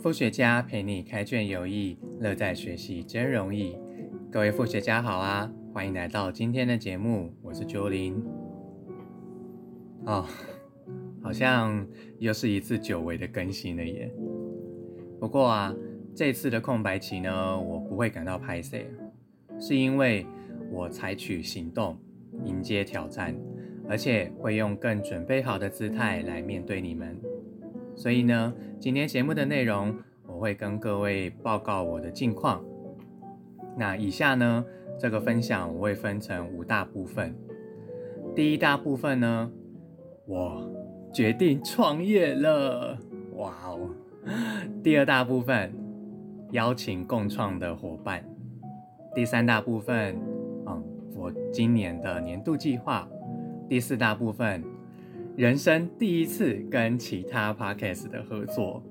复学家陪你开卷有益，乐在学习真容易。各位复学家好啊，欢迎来到今天的节目，我是九零。哦，好像又是一次久违的更新了耶。不过啊，这次的空白期呢，我不会感到拍 C，是因为我采取行动迎接挑战，而且会用更准备好的姿态来面对你们。所以呢，今天节目的内容我会跟各位报告我的近况。那以下呢，这个分享我会分成五大部分。第一大部分呢，我决定创业了，哇哦！第二大部分，邀请共创的伙伴。第三大部分，嗯，我今年的年度计划。第四大部分。人生第一次跟其他 podcast 的合作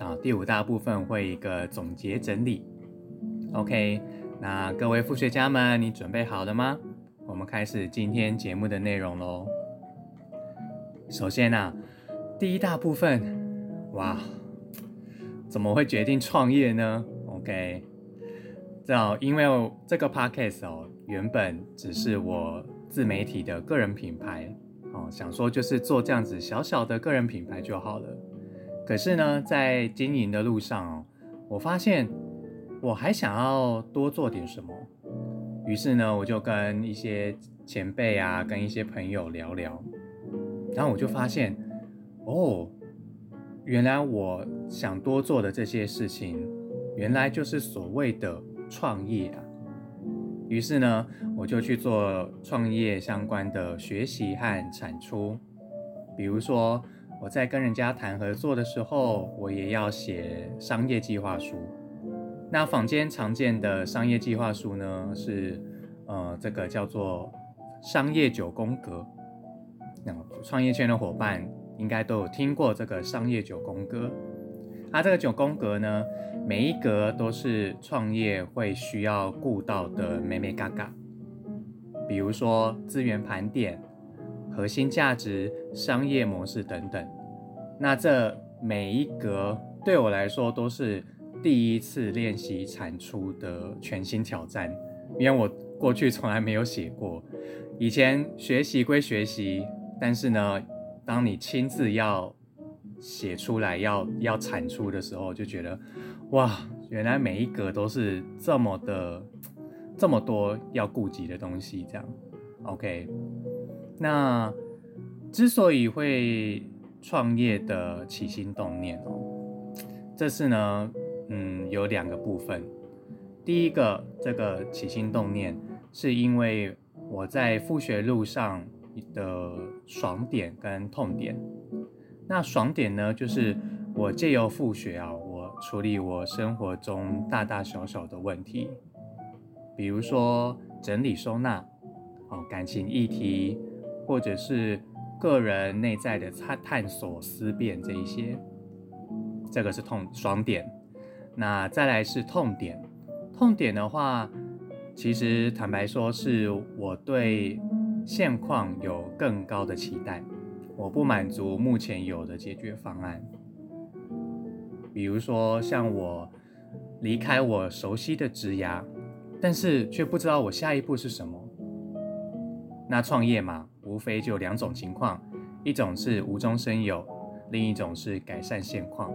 啊，第五大部分会一个总结整理。OK，那各位副学家们，你准备好了吗？我们开始今天节目的内容喽。首先啊，第一大部分，哇，怎么会决定创业呢？OK，这因为这个 podcast 哦，原本只是我自媒体的个人品牌。想说就是做这样子小小的个人品牌就好了。可是呢，在经营的路上哦，我发现我还想要多做点什么。于是呢，我就跟一些前辈啊，跟一些朋友聊聊，然后我就发现，哦，原来我想多做的这些事情，原来就是所谓的创业啊。于是呢，我就去做创业相关的学习和产出。比如说，我在跟人家谈合作的时候，我也要写商业计划书。那坊间常见的商业计划书呢，是呃这个叫做商业九宫格。那创业圈的伙伴应该都有听过这个商业九宫格。它这个九宫格呢，每一格都是创业会需要顾到的美美嘎嘎，比如说资源盘点、核心价值、商业模式等等。那这每一格对我来说都是第一次练习产出的全新挑战，因为我过去从来没有写过。以前学习归学习，但是呢，当你亲自要写出来要要产出的时候，就觉得哇，原来每一格都是这么的这么多要顾及的东西。这样，OK。那之所以会创业的起心动念哦，这次呢，嗯，有两个部分。第一个，这个起心动念是因为我在复学路上的爽点跟痛点。那爽点呢，就是我借由复学啊，我处理我生活中大大小小的问题，比如说整理收纳，哦，感情议题，或者是个人内在的探探索思辨这一些，这个是痛爽点。那再来是痛点，痛点的话，其实坦白说，是我对现况有更高的期待。我不满足目前有的解决方案，比如说像我离开我熟悉的职涯，但是却不知道我下一步是什么。那创业嘛，无非就两种情况，一种是无中生有，另一种是改善现况。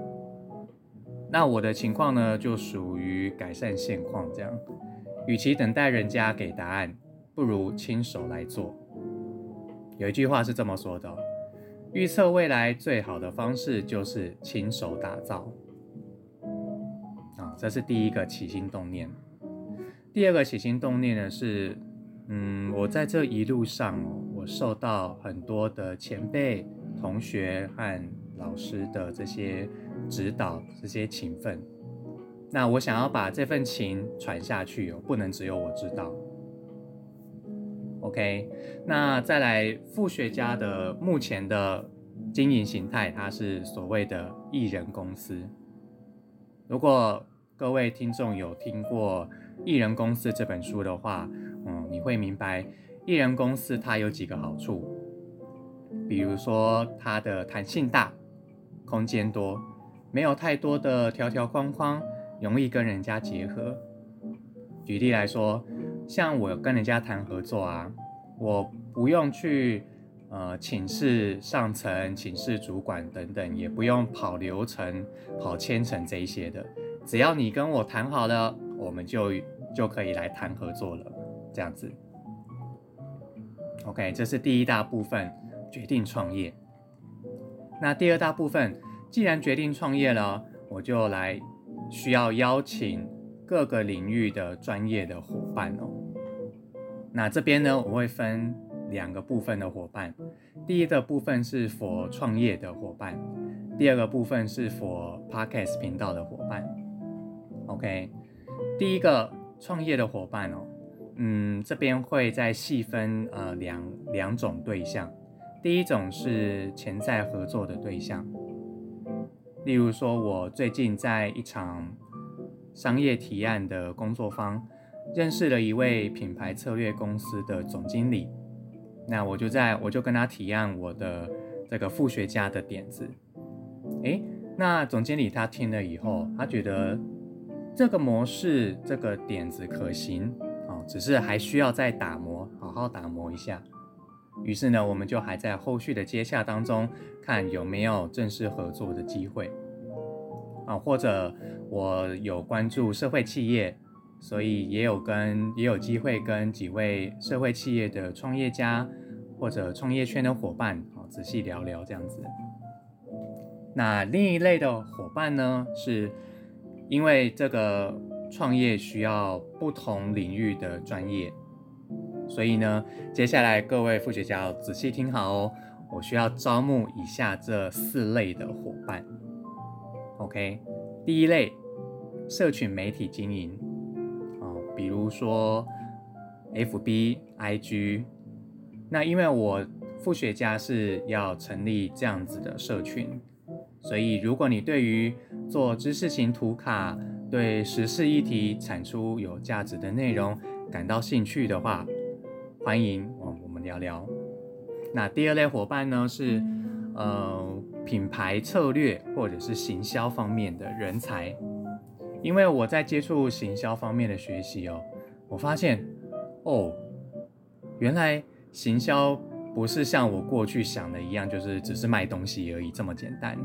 那我的情况呢，就属于改善现况这样。与其等待人家给答案，不如亲手来做。有一句话是这么说的。预测未来最好的方式就是亲手打造啊，这是第一个起心动念。第二个起心动念呢是，嗯，我在这一路上哦，我受到很多的前辈、同学和老师的这些指导、这些勤奋。那我想要把这份情传下去哦，不能只有我知道。OK，那再来副学家的目前的经营形态，它是所谓的艺人公司。如果各位听众有听过《艺人公司》这本书的话，嗯，你会明白艺人公司它有几个好处，比如说它的弹性大、空间多，没有太多的条条框框，容易跟人家结合。举例来说，像我跟人家谈合作啊，我不用去呃请示上层、请示主管等等，也不用跑流程、跑千层这一些的，只要你跟我谈好了，我们就就可以来谈合作了，这样子。OK，这是第一大部分，决定创业。那第二大部分，既然决定创业了，我就来需要邀请各个领域的专业的伙伴哦。那这边呢，我会分两个部分的伙伴。第一个部分是 for 创业的伙伴，第二个部分是 for podcast 频道的伙伴。OK，第一个创业的伙伴哦，嗯，这边会再细分呃两两种对象。第一种是潜在合作的对象，例如说，我最近在一场商业提案的工作坊认识了一位品牌策略公司的总经理，那我就在我就跟他提案我的这个副学家的点子，诶，那总经理他听了以后，他觉得这个模式这个点子可行哦，只是还需要再打磨，好好打磨一下。于是呢，我们就还在后续的接洽当中，看有没有正式合作的机会。啊，或者我有关注社会企业，所以也有跟也有机会跟几位社会企业的创业家或者创业圈的伙伴啊，仔细聊聊这样子。那另一类的伙伴呢，是因为这个创业需要不同领域的专业。所以呢，接下来各位副学家要仔细听好哦。我需要招募以下这四类的伙伴。OK，第一类，社群媒体经营，比如说 FB、IG。那因为我副学家是要成立这样子的社群，所以如果你对于做知识型图卡、对时事议题产出有价值的内容感到兴趣的话，欢迎我我们聊聊。那第二类伙伴呢是呃品牌策略或者是行销方面的人才，因为我在接触行销方面的学习哦，我发现哦，原来行销不是像我过去想的一样，就是只是卖东西而已这么简单。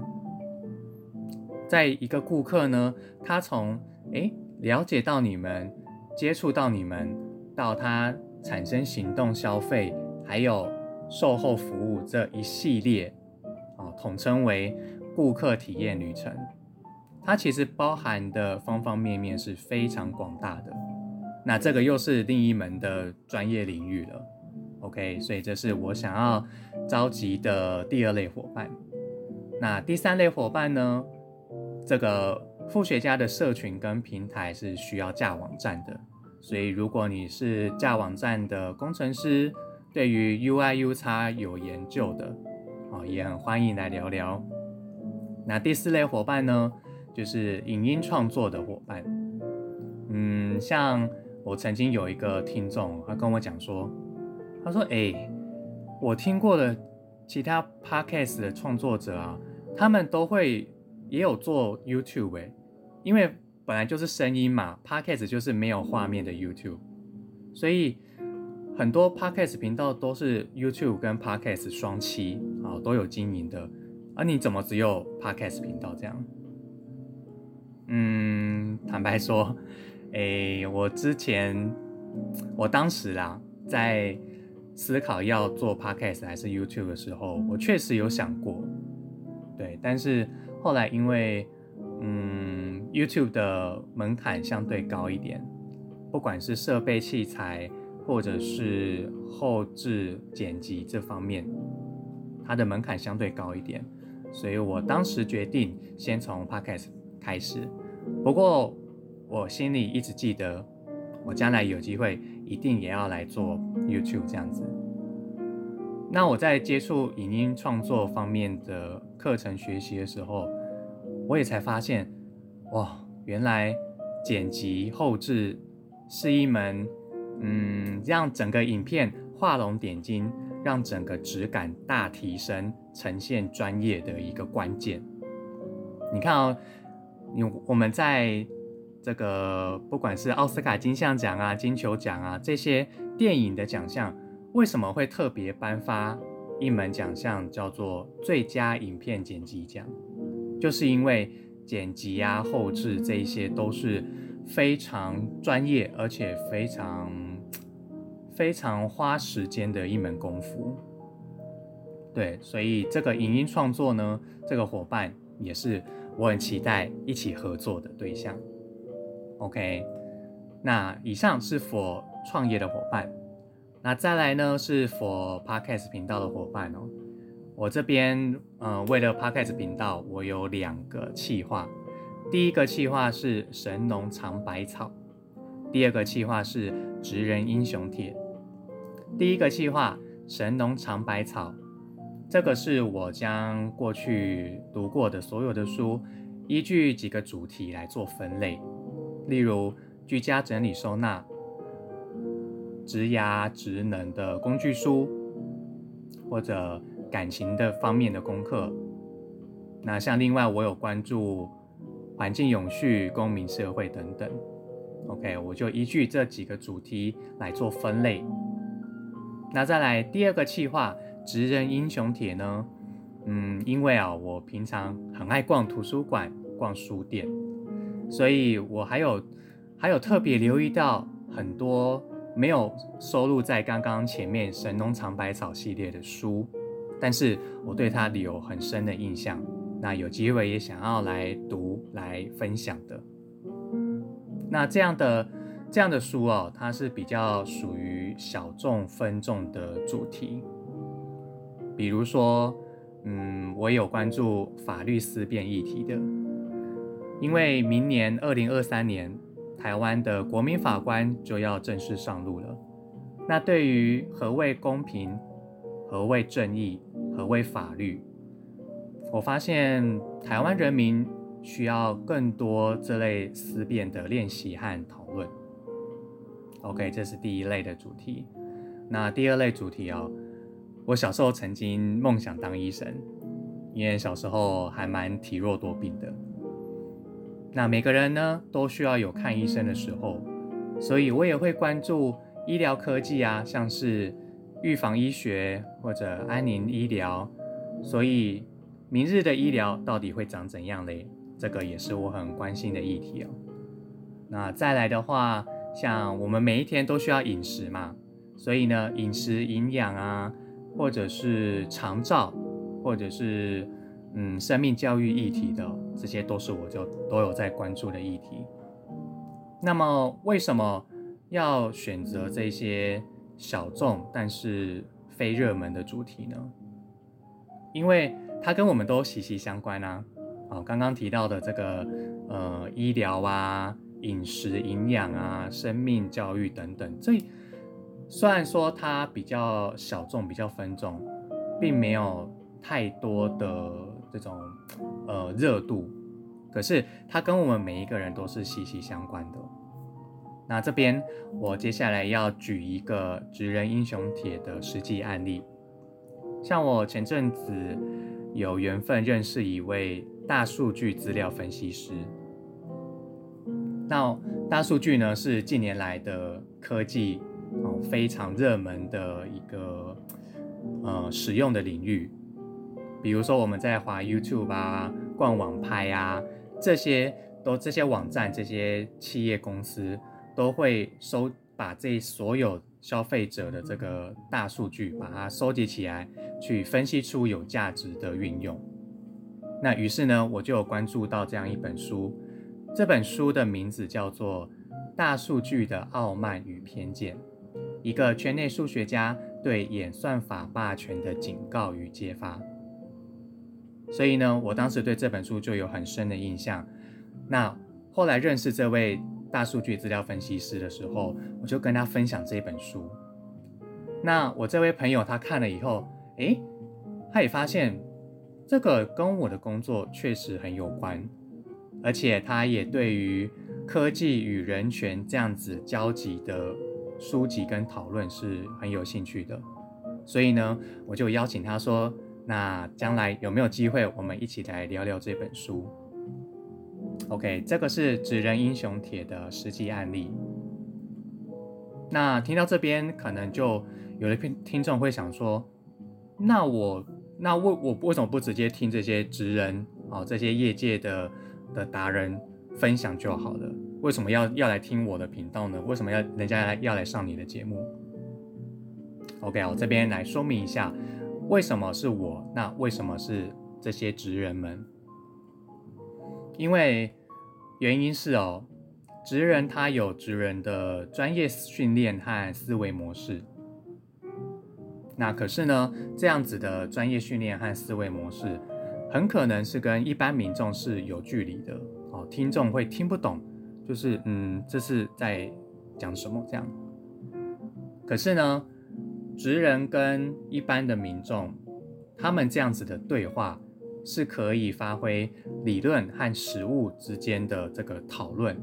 在一个顾客呢，他从诶了解到你们，接触到你们，到他。产生行动消费，还有售后服务这一系列，啊，统称为顾客体验旅程。它其实包含的方方面面是非常广大的。那这个又是另一门的专业领域了。OK，所以这是我想要召集的第二类伙伴。那第三类伙伴呢？这个副学家的社群跟平台是需要架网站的。所以，如果你是架网站的工程师，对于 UI、UX 有研究的，啊，也很欢迎来聊聊。那第四类伙伴呢，就是影音创作的伙伴。嗯，像我曾经有一个听众，他跟我讲说，他说：“哎，我听过的其他 Podcast 的创作者啊，他们都会也有做 YouTube 哎，因为。”本来就是声音嘛，Podcast 就是没有画面的 YouTube，所以很多 Podcast 频道都是 YouTube 跟 Podcast 双栖啊，都有经营的。啊，你怎么只有 Podcast 频道这样？嗯，坦白说，诶，我之前我当时啦，在思考要做 Podcast 还是 YouTube 的时候，我确实有想过，对，但是后来因为，嗯。YouTube 的门槛相对高一点，不管是设备器材或者是后置剪辑这方面，它的门槛相对高一点，所以我当时决定先从 Podcast 开始。不过我心里一直记得，我将来有机会一定也要来做 YouTube 这样子。那我在接触影音创作方面的课程学习的时候，我也才发现。哇，原来剪辑后置是一门，嗯，让整个影片画龙点睛，让整个质感大提升，呈现专业的一个关键。你看哦，你我们在这个不管是奥斯卡金像奖啊、金球奖啊这些电影的奖项，为什么会特别颁发一门奖项叫做最佳影片剪辑奖？就是因为剪辑啊、后置这一些都是非常专业，而且非常非常花时间的一门功夫。对，所以这个影音创作呢，这个伙伴也是我很期待一起合作的对象。OK，那以上是 for 创业的伙伴，那再来呢是 for Podcast 频道的伙伴哦。我这边呃，为了 Podcast 频道，我有两个企划。第一个企划是神农尝百草，第二个企划是职人英雄帖。第一个企划神农尝百草。这个是我将过去读过的所有的书，依据几个主题来做分类，例如居家整理收纳、职涯职能的工具书，或者感情的方面的功课。那像另外我有关注环境永续、公民社会等等。OK，我就依据这几个主题来做分类。那再来第二个计划。职人英雄帖呢？嗯，因为啊，我平常很爱逛图书馆、逛书店，所以我还有还有特别留意到很多没有收录在刚刚前面神农尝百草系列的书，但是我对它有很深的印象。那有机会也想要来读、来分享的。那这样的这样的书哦，它是比较属于小众分众的主题。比如说，嗯，我有关注法律思辨议题的，因为明年二零二三年，台湾的国民法官就要正式上路了。那对于何谓公平、何谓正义、何谓法律，我发现台湾人民需要更多这类思辨的练习和讨论。OK，这是第一类的主题。那第二类主题哦。我小时候曾经梦想当医生，因为小时候还蛮体弱多病的。那每个人呢都需要有看医生的时候，所以我也会关注医疗科技啊，像是预防医学或者安宁医疗。所以明日的医疗到底会长怎样嘞？这个也是我很关心的议题哦。那再来的话，像我们每一天都需要饮食嘛，所以呢，饮食营养啊。或者是长照，或者是嗯生命教育议题的，这些都是我就都有在关注的议题。那么为什么要选择这些小众但是非热门的主题呢？因为它跟我们都息息相关啊。哦，刚刚提到的这个呃医疗啊、饮食营养啊、生命教育等等，这。虽然说它比较小众、比较分众，并没有太多的这种呃热度，可是它跟我们每一个人都是息息相关的。那这边我接下来要举一个职人英雄帖的实际案例，像我前阵子有缘分认识一位大数据资料分析师。那大数据呢，是近年来的科技。哦，非常热门的一个呃使用的领域，比如说我们在滑 YouTube 啊、逛网拍啊，这些都这些网站、这些企业公司都会收把这所有消费者的这个大数据，把它收集起来，去分析出有价值的运用。那于是呢，我就有关注到这样一本书，这本书的名字叫做《大数据的傲慢与偏见》。一个圈内数学家对演算法霸权的警告与揭发，所以呢，我当时对这本书就有很深的印象。那后来认识这位大数据资料分析师的时候，我就跟他分享这本书。那我这位朋友他看了以后，诶，他也发现这个跟我的工作确实很有关，而且他也对于科技与人权这样子交集的。书籍跟讨论是很有兴趣的，所以呢，我就邀请他说：“那将来有没有机会，我们一起来聊聊这本书？” OK，这个是职人英雄帖的实际案例。那听到这边，可能就有的听听众会想说，那我那为我为什么不直接听这些职人啊，这些业界的的达人分享就好了？为什么要要来听我的频道呢？为什么要人家来要来上你的节目？OK，我这边来说明一下，为什么是我？那为什么是这些职人们？因为原因是哦。职人他有职人的专业训练和思维模式，那可是呢，这样子的专业训练和思维模式，很可能是跟一般民众是有距离的哦，听众会听不懂，就是嗯，这是在讲什么这样。可是呢，职人跟一般的民众，他们这样子的对话，是可以发挥理论和实物之间的这个讨论。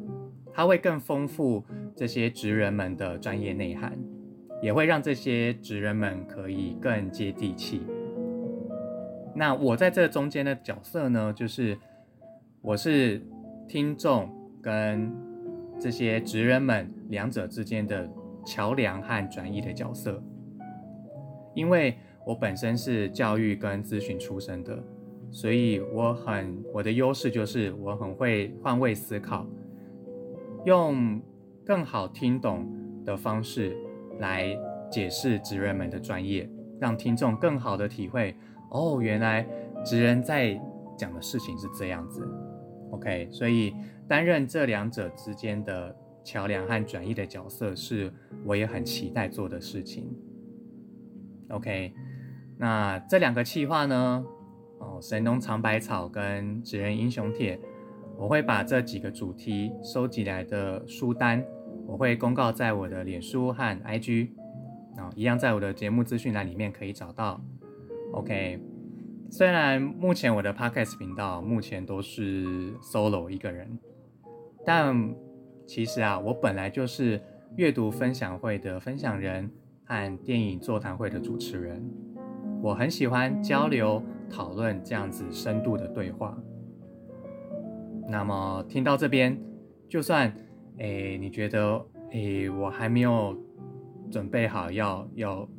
它会更丰富这些职人们的专业内涵，也会让这些职人们可以更接地气。那我在这中间的角色呢，就是我是听众跟这些职人们两者之间的桥梁和转移的角色。因为我本身是教育跟咨询出身的，所以我很我的优势就是我很会换位思考。用更好听懂的方式来解释职人们的专业，让听众更好的体会哦，原来职人在讲的事情是这样子。OK，所以担任这两者之间的桥梁和转移的角色，是我也很期待做的事情。OK，那这两个企划呢？哦，神农尝百草跟纸人英雄帖。我会把这几个主题收集来的书单，我会公告在我的脸书和 IG，啊，一样在我的节目资讯栏里面可以找到。OK，虽然目前我的 Podcast 频道目前都是 solo 一个人，但其实啊，我本来就是阅读分享会的分享人和电影座谈会的主持人，我很喜欢交流讨论这样子深度的对话。那么听到这边，就算诶你觉得诶我还没有准备好要要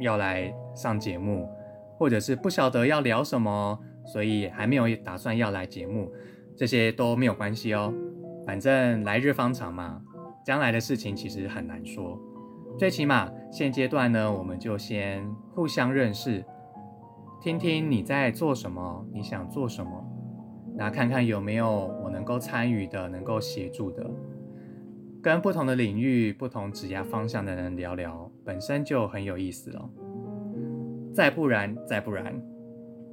要来上节目，或者是不晓得要聊什么，所以还没有打算要来节目，这些都没有关系哦。反正来日方长嘛，将来的事情其实很难说。最起码现阶段呢，我们就先互相认识，听听你在做什么，你想做什么。那看看有没有我能够参与的、能够协助的，跟不同的领域、不同职业方向的人聊聊，本身就很有意思了。再不然，再不然，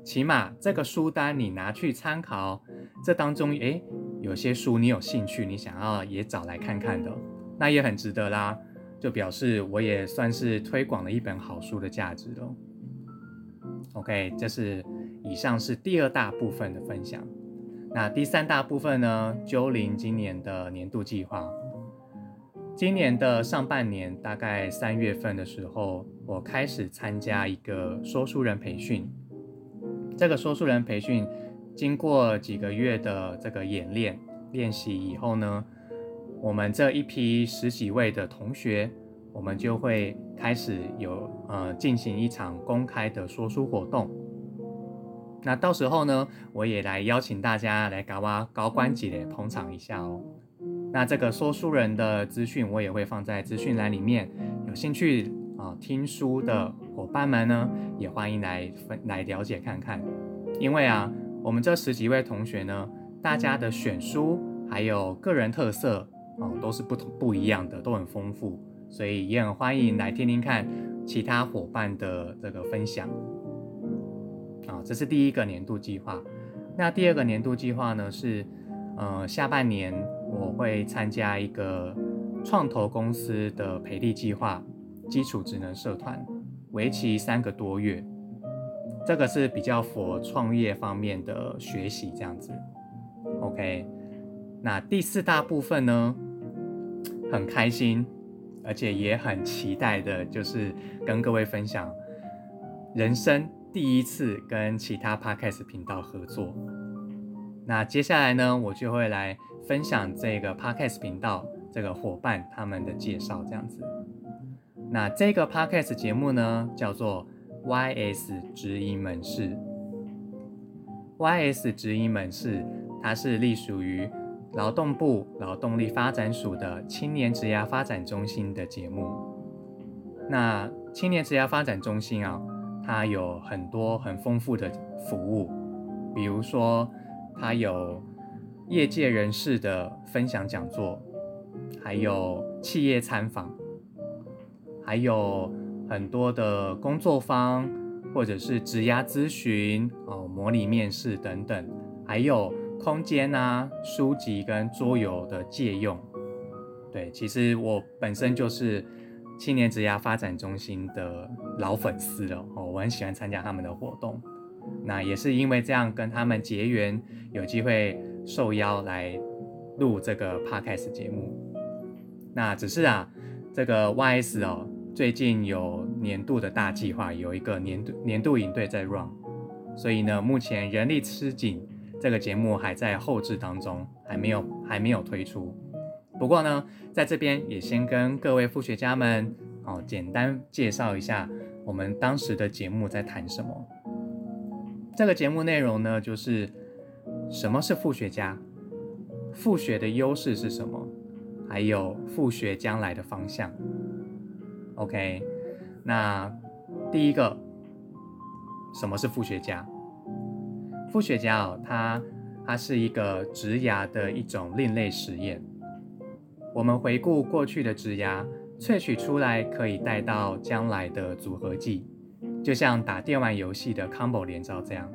起码这个书单你拿去参考，这当中诶有些书你有兴趣，你想要也找来看看的，那也很值得啦。就表示我也算是推广了一本好书的价值了。OK，这是以上是第二大部分的分享。那第三大部分呢？鸠林今年的年度计划。今年的上半年，大概三月份的时候，我开始参加一个说书人培训。这个说书人培训，经过几个月的这个演练练习以后呢，我们这一批十几位的同学，我们就会开始有呃进行一场公开的说书活动。那到时候呢，我也来邀请大家来搞哇高官级的捧场一下哦。那这个说书人的资讯我也会放在资讯栏里面，有兴趣啊听书的伙伴们呢，也欢迎来分来了解看看。因为啊，我们这十几位同学呢，大家的选书还有个人特色哦，都是不同不一样的，都很丰富，所以也很欢迎来听听看其他伙伴的这个分享。啊，这是第一个年度计划。那第二个年度计划呢？是，呃，下半年我会参加一个创投公司的培力计划，基础职能社团，为期三个多月。这个是比较佛创业方面的学习，这样子。OK，那第四大部分呢，很开心，而且也很期待的，就是跟各位分享人生。第一次跟其他 podcast 频道合作，那接下来呢，我就会来分享这个 Podcast 频道这个伙伴他们的介绍，这样子。那这个 Podcast 节目呢，叫做 YS 直营门市。YS 直营门市，它是隶属于劳动部劳动力发展署的青年职涯发展中心的节目。那青年职涯发展中心啊，它有很多很丰富的服务，比如说。它有业界人士的分享讲座，还有企业参访，还有很多的工作坊，或者是职涯咨询哦，模拟面试等等，还有空间啊、书籍跟桌游的借用。对，其实我本身就是青年职涯发展中心的老粉丝了哦，我很喜欢参加他们的活动。那也是因为这样跟他们结缘，有机会受邀来录这个 podcast 节目。那只是啊，这个 YS 哦，最近有年度的大计划，有一个年度年度营队在 run，所以呢，目前人力吃紧，这个节目还在后置当中，还没有还没有推出。不过呢，在这边也先跟各位副学家们哦，简单介绍一下我们当时的节目在谈什么。这个节目内容呢，就是什么是副学家，副学的优势是什么，还有副学将来的方向。OK，那第一个，什么是副学家？副学家哦，它它是一个职涯的一种另类实验。我们回顾过去的职涯，萃取出来可以带到将来的组合技。就像打电玩游戏的 combo 连招这样，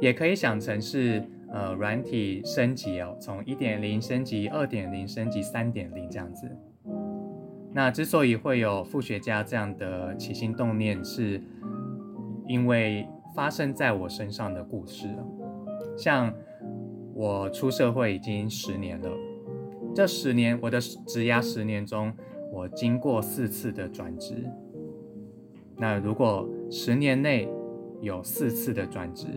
也可以想成是呃软体升级哦，从一点零升级二点零升级三点零这样子。那之所以会有副学家这样的起心动念，是因为发生在我身上的故事。像我出社会已经十年了，这十年我的职涯十年中，我经过四次的转职。那如果十年内有四次的转职，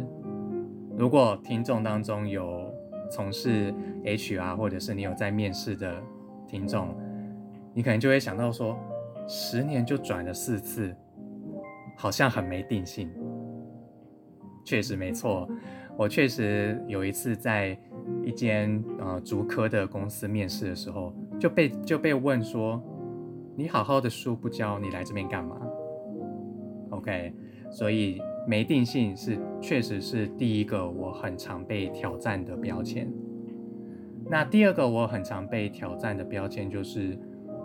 如果听众当中有从事 HR 或者是你有在面试的听众，你可能就会想到说，十年就转了四次，好像很没定性。确实没错，我确实有一次在一间呃竹科的公司面试的时候，就被就被问说，你好好的书不教，你来这边干嘛？OK，所以没定性是确实是第一个我很常被挑战的标签。那第二个我很常被挑战的标签就是，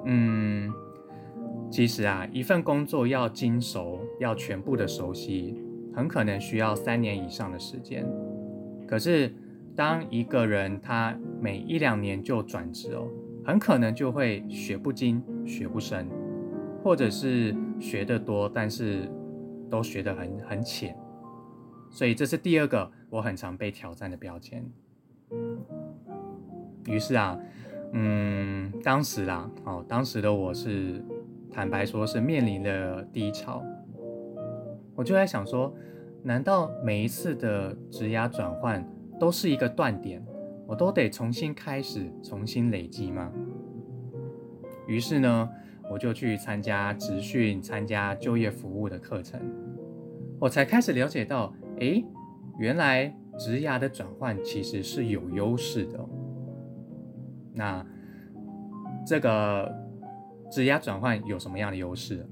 嗯，其实啊，一份工作要精熟，要全部的熟悉，很可能需要三年以上的时间。可是当一个人他每一两年就转职哦，很可能就会学不精、学不深，或者是学得多，但是。都学得很很浅，所以这是第二个我很常被挑战的标签。于是啊，嗯，当时啦，哦，当时的我是坦白说，是面临了低潮。我就在想说，难道每一次的职涯转换都是一个断点，我都得重新开始，重新累积吗？于是呢。我就去参加职训、参加就业服务的课程，我才开始了解到，哎，原来职涯的转换其实是有优势的。那这个质押转换有什么样的优势？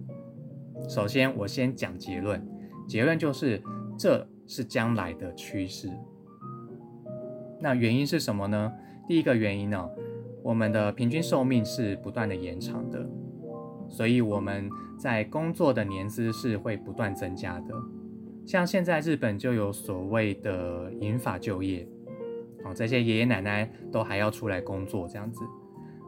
首先，我先讲结论，结论就是这是将来的趋势。那原因是什么呢？第一个原因呢，我们的平均寿命是不断的延长的。所以我们在工作的年资是会不断增加的，像现在日本就有所谓的银发就业，哦，这些爷爷奶奶都还要出来工作这样子。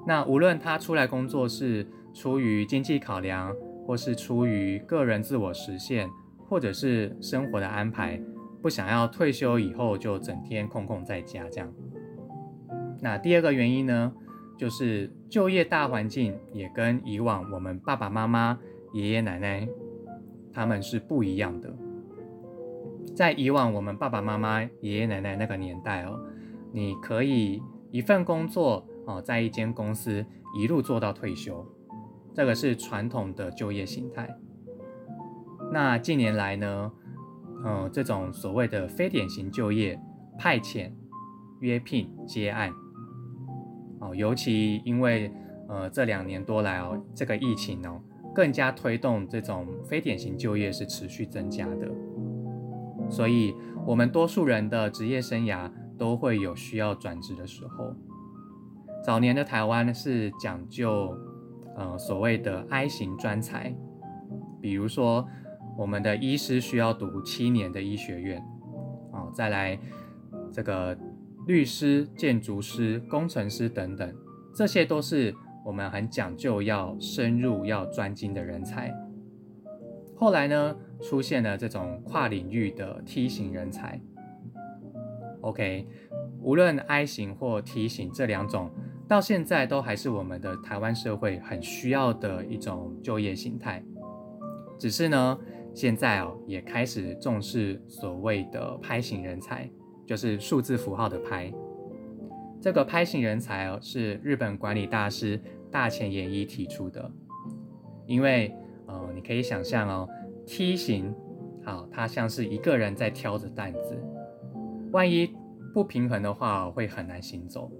那无论他出来工作是出于经济考量，或是出于个人自我实现，或者是生活的安排，不想要退休以后就整天空空在家这样。那第二个原因呢？就是就业大环境也跟以往我们爸爸妈妈、爷爷奶奶他们是不一样的。在以往我们爸爸妈妈、爷爷奶奶那个年代哦，你可以一份工作哦，在一间公司一路做到退休，这个是传统的就业形态。那近年来呢，嗯，这种所谓的非典型就业、派遣、约聘、接案，哦，尤其因为呃这两年多来哦，这个疫情哦，更加推动这种非典型就业是持续增加的。所以，我们多数人的职业生涯都会有需要转职的时候。早年的台湾是讲究呃所谓的 I 型专才，比如说。我们的医师需要读七年的医学院，哦，再来这个律师、建筑师、工程师等等，这些都是我们很讲究要深入、要专精的人才。后来呢，出现了这种跨领域的梯形人才。OK，无论 I 型或 T 型这两种，到现在都还是我们的台湾社会很需要的一种就业形态。只是呢。现在哦，也开始重视所谓的拍型人才，就是数字符号的拍。这个拍型人才哦，是日本管理大师大前研一提出的。因为呃，你可以想象哦，T 型，好，它像是一个人在挑着担子，万一不平衡的话，会很难行走。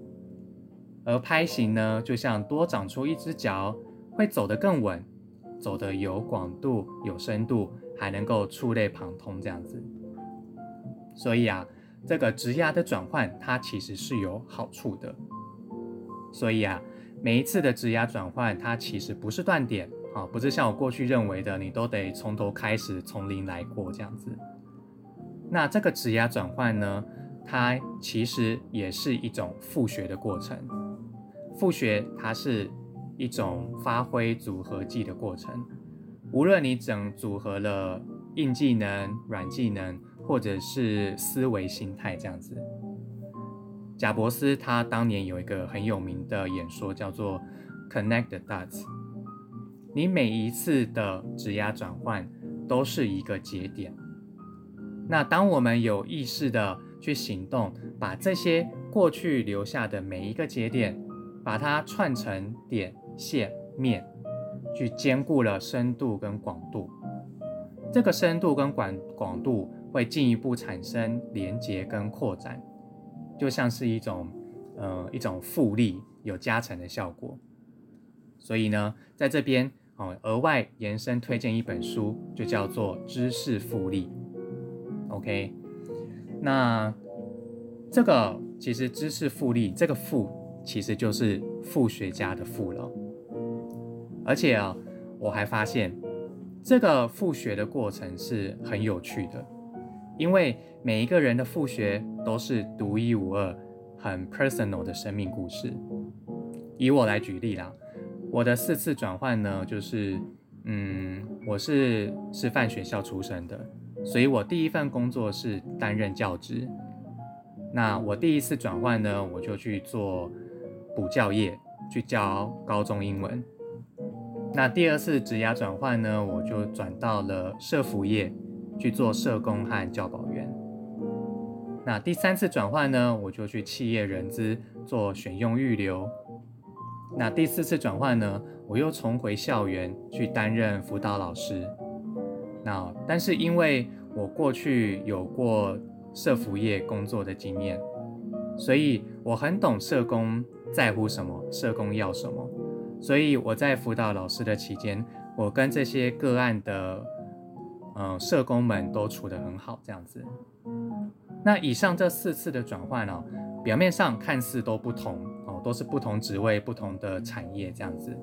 而拍型呢，就像多长出一只脚，会走得更稳，走得有广度、有深度。还能够触类旁通这样子，所以啊，这个职涯的转换它其实是有好处的。所以啊，每一次的职涯转换它其实不是断点啊，不是像我过去认为的，你都得从头开始从零来过这样子。那这个职涯转换呢，它其实也是一种复学的过程。复学它是一种发挥组合技的过程。无论你整组合了硬技能、软技能，或者是思维心态这样子，贾伯斯他当年有一个很有名的演说，叫做 “Connect the dots”。你每一次的指压转换都是一个节点。那当我们有意识的去行动，把这些过去留下的每一个节点，把它串成点、线、面。去兼顾了深度跟广度，这个深度跟广广度会进一步产生连接跟扩展，就像是一种呃一种复利有加成的效果。所以呢，在这边哦额外延伸推荐一本书，就叫做知识复利。OK，那这个其实知识复利这个复其实就是复学家的复了。而且啊，我还发现这个复学的过程是很有趣的，因为每一个人的复学都是独一无二、很 personal 的生命故事。以我来举例啦，我的四次转换呢，就是嗯，我是师范学校出身的，所以我第一份工作是担任教职。那我第一次转换呢，我就去做补教业，去教高中英文。那第二次职涯转换呢，我就转到了社服业去做社工和教保员。那第三次转换呢，我就去企业人资做选用预留。那第四次转换呢，我又重回校园去担任辅导老师。那但是因为我过去有过社服业工作的经验，所以我很懂社工在乎什么，社工要什么。所以我在辅导老师的期间，我跟这些个案的，嗯，社工们都处得很好，这样子。那以上这四次的转换哦，表面上看似都不同哦，都是不同职位、不同的产业这样子，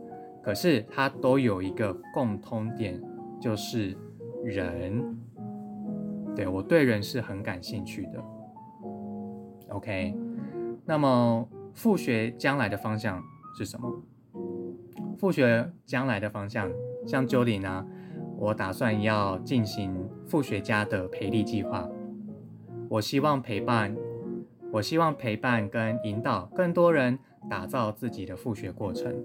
可是它都有一个共通点，就是人。对我对人是很感兴趣的。OK，那么复学将来的方向是什么？复学将来的方向，像 Jody 呢，我打算要进行复学家的培力计划。我希望陪伴，我希望陪伴跟引导更多人打造自己的复学过程。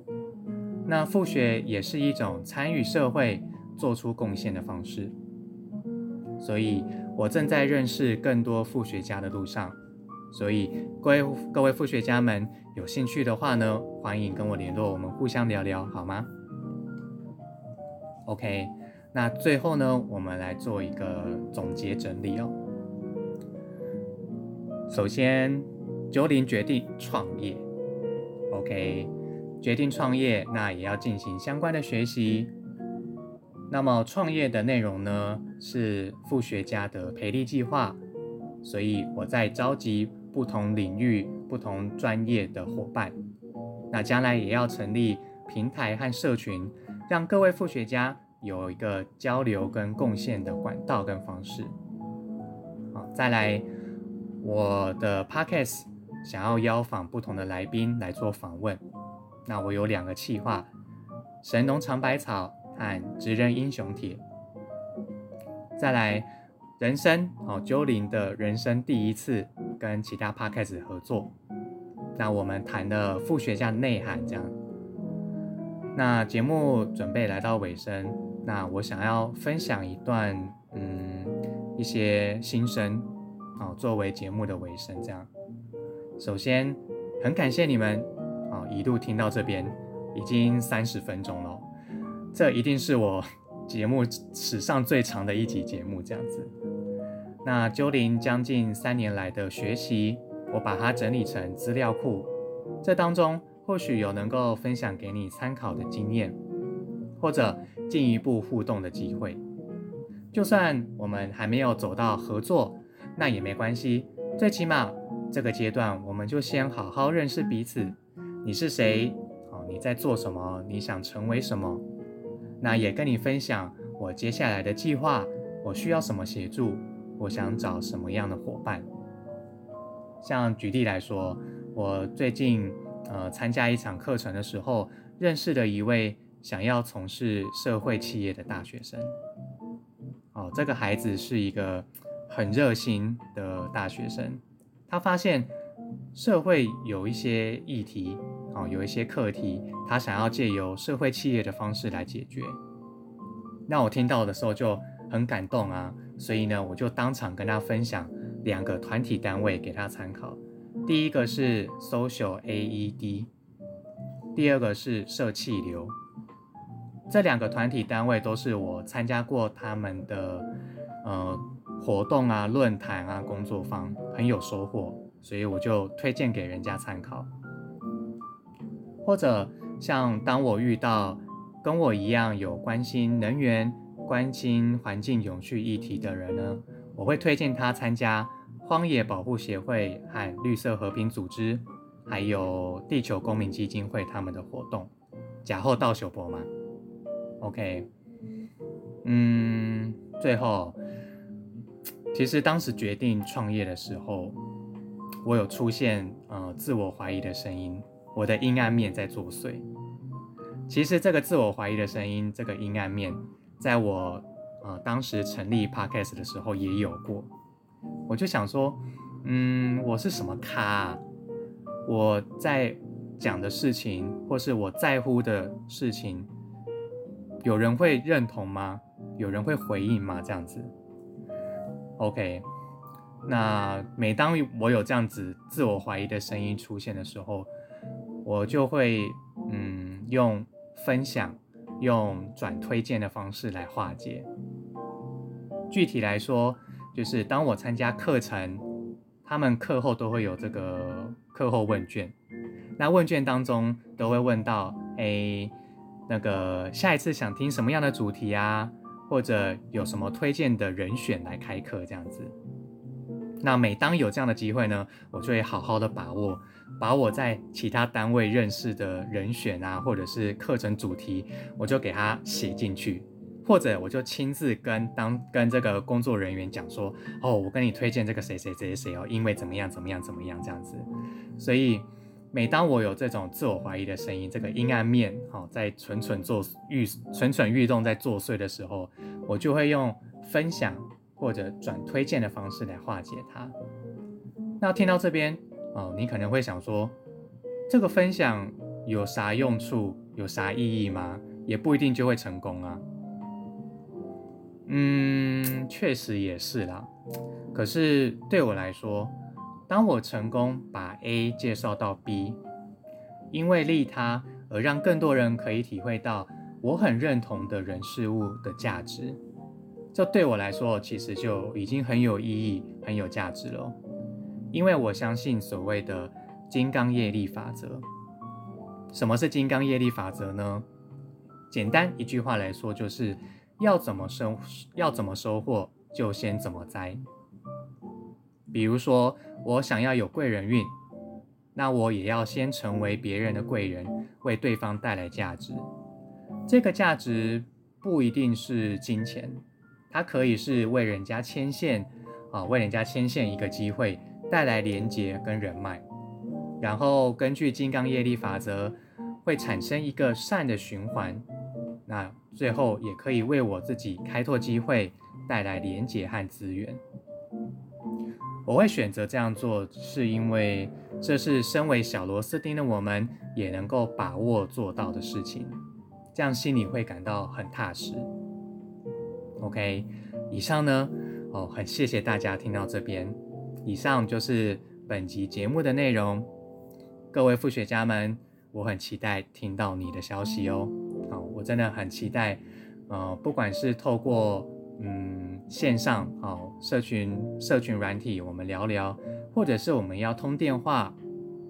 那复学也是一种参与社会、做出贡献的方式。所以我正在认识更多复学家的路上，所以各位各位副学家们有兴趣的话呢，欢迎跟我联络，我们互相聊聊好吗？OK，那最后呢，我们来做一个总结整理哦。首先，九零决定创业，OK，决定创业，那也要进行相关的学习。那么创业的内容呢，是副学家的培力计划，所以我在召集不同领域、不同专业的伙伴。那将来也要成立平台和社群，让各位副学家有一个交流跟贡献的管道跟方式。好，再来我的 podcast 想要邀访不同的来宾来做访问，那我有两个计划：神农尝百草。和职人英雄帖，再来人生哦，九零的人生第一次跟其他 podcast 合作，那我们谈的副学家内涵这样。那节目准备来到尾声，那我想要分享一段嗯一些心声哦，作为节目的尾声这样。首先很感谢你们哦，一路听到这边已经三十分钟了。这一定是我节目史上最长的一集节目，这样子。那鸠林将近三年来的学习，我把它整理成资料库，这当中或许有能够分享给你参考的经验，或者进一步互动的机会。就算我们还没有走到合作，那也没关系，最起码这个阶段我们就先好好认识彼此。你是谁？哦，你在做什么？你想成为什么？那也跟你分享我接下来的计划，我需要什么协助，我想找什么样的伙伴。像举例来说，我最近呃参加一场课程的时候，认识了一位想要从事社会企业的大学生。哦，这个孩子是一个很热心的大学生，他发现社会有一些议题。哦，有一些课题，他想要借由社会企业的方式来解决。那我听到的时候就很感动啊，所以呢，我就当场跟他分享两个团体单位给他参考。第一个是 Social AED，第二个是社气流。这两个团体单位都是我参加过他们的呃活动啊、论坛啊、工作坊，很有收获，所以我就推荐给人家参考。或者像当我遇到跟我一样有关心能源、关心环境永续议题的人呢，我会推荐他参加荒野保护协会和绿色和平组织，还有地球公民基金会他们的活动。假后道修博嘛，OK，嗯，最后，其实当时决定创业的时候，我有出现呃自我怀疑的声音。我的阴暗面在作祟。其实这个自我怀疑的声音，这个阴暗面，在我呃当时成立 Podcast 的时候也有过。我就想说，嗯，我是什么咖？我在讲的事情，或是我在乎的事情，有人会认同吗？有人会回应吗？这样子。OK，那每当我有这样子自我怀疑的声音出现的时候，我就会嗯用分享、用转推荐的方式来化解。具体来说，就是当我参加课程，他们课后都会有这个课后问卷，那问卷当中都会问到，哎，那个下一次想听什么样的主题啊，或者有什么推荐的人选来开课这样子。那每当有这样的机会呢，我就会好好的把握。把我在其他单位认识的人选啊，或者是课程主题，我就给他写进去，或者我就亲自跟当跟这个工作人员讲说，哦，我跟你推荐这个谁谁谁谁哦，因为怎么样怎么样怎么样这样子。所以每当我有这种自我怀疑的声音，这个阴暗面好在蠢蠢作欲蠢蠢欲动在作祟的时候，我就会用分享或者转推荐的方式来化解它。那听到这边。哦，你可能会想说，这个分享有啥用处，有啥意义吗？也不一定就会成功啊。嗯，确实也是啦。可是对我来说，当我成功把 A 介绍到 B，因为利他而让更多人可以体会到我很认同的人事物的价值，这对我来说其实就已经很有意义、很有价值了。因为我相信所谓的金刚业力法则。什么是金刚业力法则呢？简单一句话来说，就是要怎么收，要怎么收获，就先怎么栽。比如说，我想要有贵人运，那我也要先成为别人的贵人，为对方带来价值。这个价值不一定是金钱，它可以是为人家牵线啊，为人家牵线一个机会，带来连结跟人脉。然后根据金刚业力法则，会产生一个善的循环。那最后也可以为我自己开拓机会，带来连结和资源。我会选择这样做，是因为这是身为小螺丝钉的我们也能够把握做到的事情，这样心里会感到很踏实。OK，以上呢，哦，很谢谢大家听到这边。以上就是本集节目的内容。各位副学家们，我很期待听到你的消息哦。好，我真的很期待，呃，不管是透过嗯线上好社群社群软体，我们聊聊，或者是我们要通电话，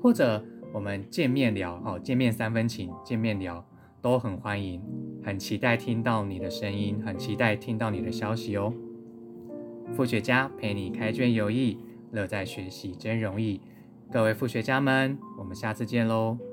或者我们见面聊，哦见面三分情，见面聊都很欢迎，很期待听到你的声音，很期待听到你的消息哦。副学家陪你开卷有益，乐在学习真容易。各位副学家们，我们下次见喽。